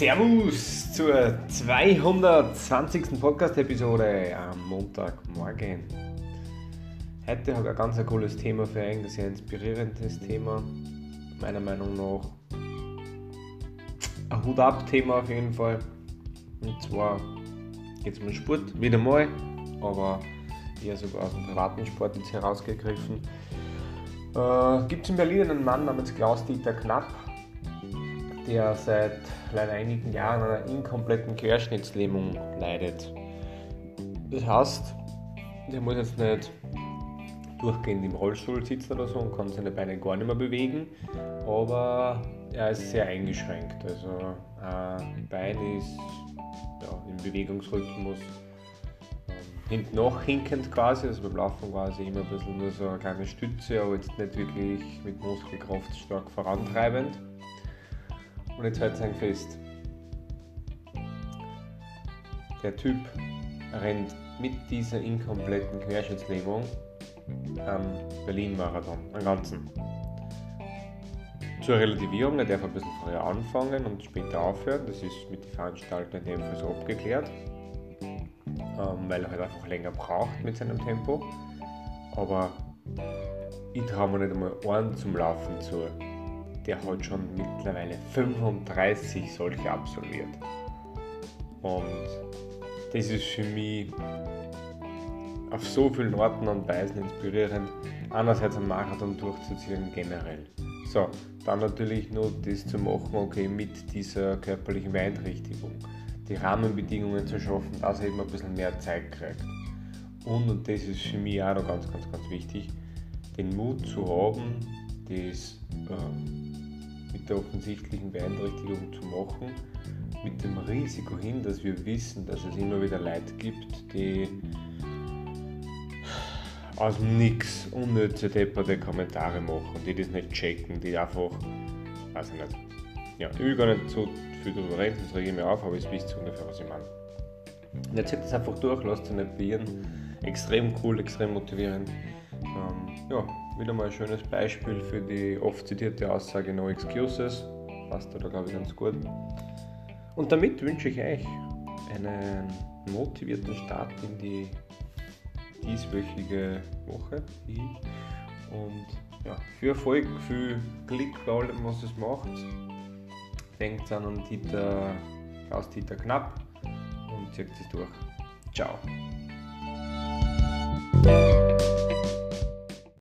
Servus zur 220. Podcast-Episode am Montagmorgen. Heute habe ich ein ganz cooles Thema für euch, ein sehr inspirierendes Thema. Meiner Meinung nach ein Hut-Ab-Thema auf jeden Fall. Und zwar geht es um den Sport, wieder mal, aber eher sogar aus dem privaten Sport jetzt herausgegriffen. Äh, Gibt es in Berlin einen Mann namens Klaus-Dieter Knapp, der seit leider einigen Jahren einer inkompletten Querschnittslähmung leidet. Das heißt, der muss jetzt nicht durchgehend im Rollstuhl sitzen oder so und kann seine Beine gar nicht mehr bewegen, aber er ist sehr eingeschränkt. Also ein Bein ist ja, im Bewegungsrhythmus ähm, hinten nach hinkend quasi, also beim Laufen quasi immer ein bisschen nur so eine kleine Stütze, aber jetzt nicht wirklich mit Muskelkraft stark vorantreibend. Und jetzt hält es fest. Der Typ rennt mit dieser inkompletten Querschnittslähmung am Berlin-Marathon, am ganzen. Zur Relativierung, er darf ein bisschen früher anfangen und später aufhören. Das ist mit den Veranstaltern in dem Fall so abgeklärt, ähm, weil er halt einfach länger braucht mit seinem Tempo. Aber ich traue mir nicht einmal einen zum Laufen zu. Der hat schon mittlerweile 35 solche absolviert. Und das ist für mich auf so vielen Orten und Weisen inspirierend, einerseits einen Marathon durchzuziehen generell. So, dann natürlich nur das zu machen, okay, mit dieser körperlichen Beeinträchtigung, die Rahmenbedingungen zu schaffen, dass er eben ein bisschen mehr Zeit kriegt. Und, und das ist für mich auch noch ganz, ganz, ganz wichtig, den Mut zu haben, das äh, mit der offensichtlichen Beeinträchtigung zu machen, mit dem Risiko hin, dass wir wissen, dass es immer wieder Leute gibt, die aus dem Nix unnütze depperte Kommentare machen, die das nicht checken, die einfach, weiß ich nicht. Ja, ich will gar nicht so viel darüber reden, sonst rege ich mir auf, aber ihr wisst ungefähr, was ich meine. Und jetzt zieht es einfach durch, lasst es nicht beirren. Extrem cool, extrem motivierend. Ähm, ja, wieder mal ein schönes Beispiel für die oft zitierte Aussage No Excuses. Passt da, glaube ich, ganz gut. Und damit wünsche ich euch einen motivierten Start in die dieswöchige Woche. Und ja, viel Erfolg, viel Glück bei allem, was es macht. Denkt an Dieter, Klaus Dieter Knapp und zieht es durch. Ciao.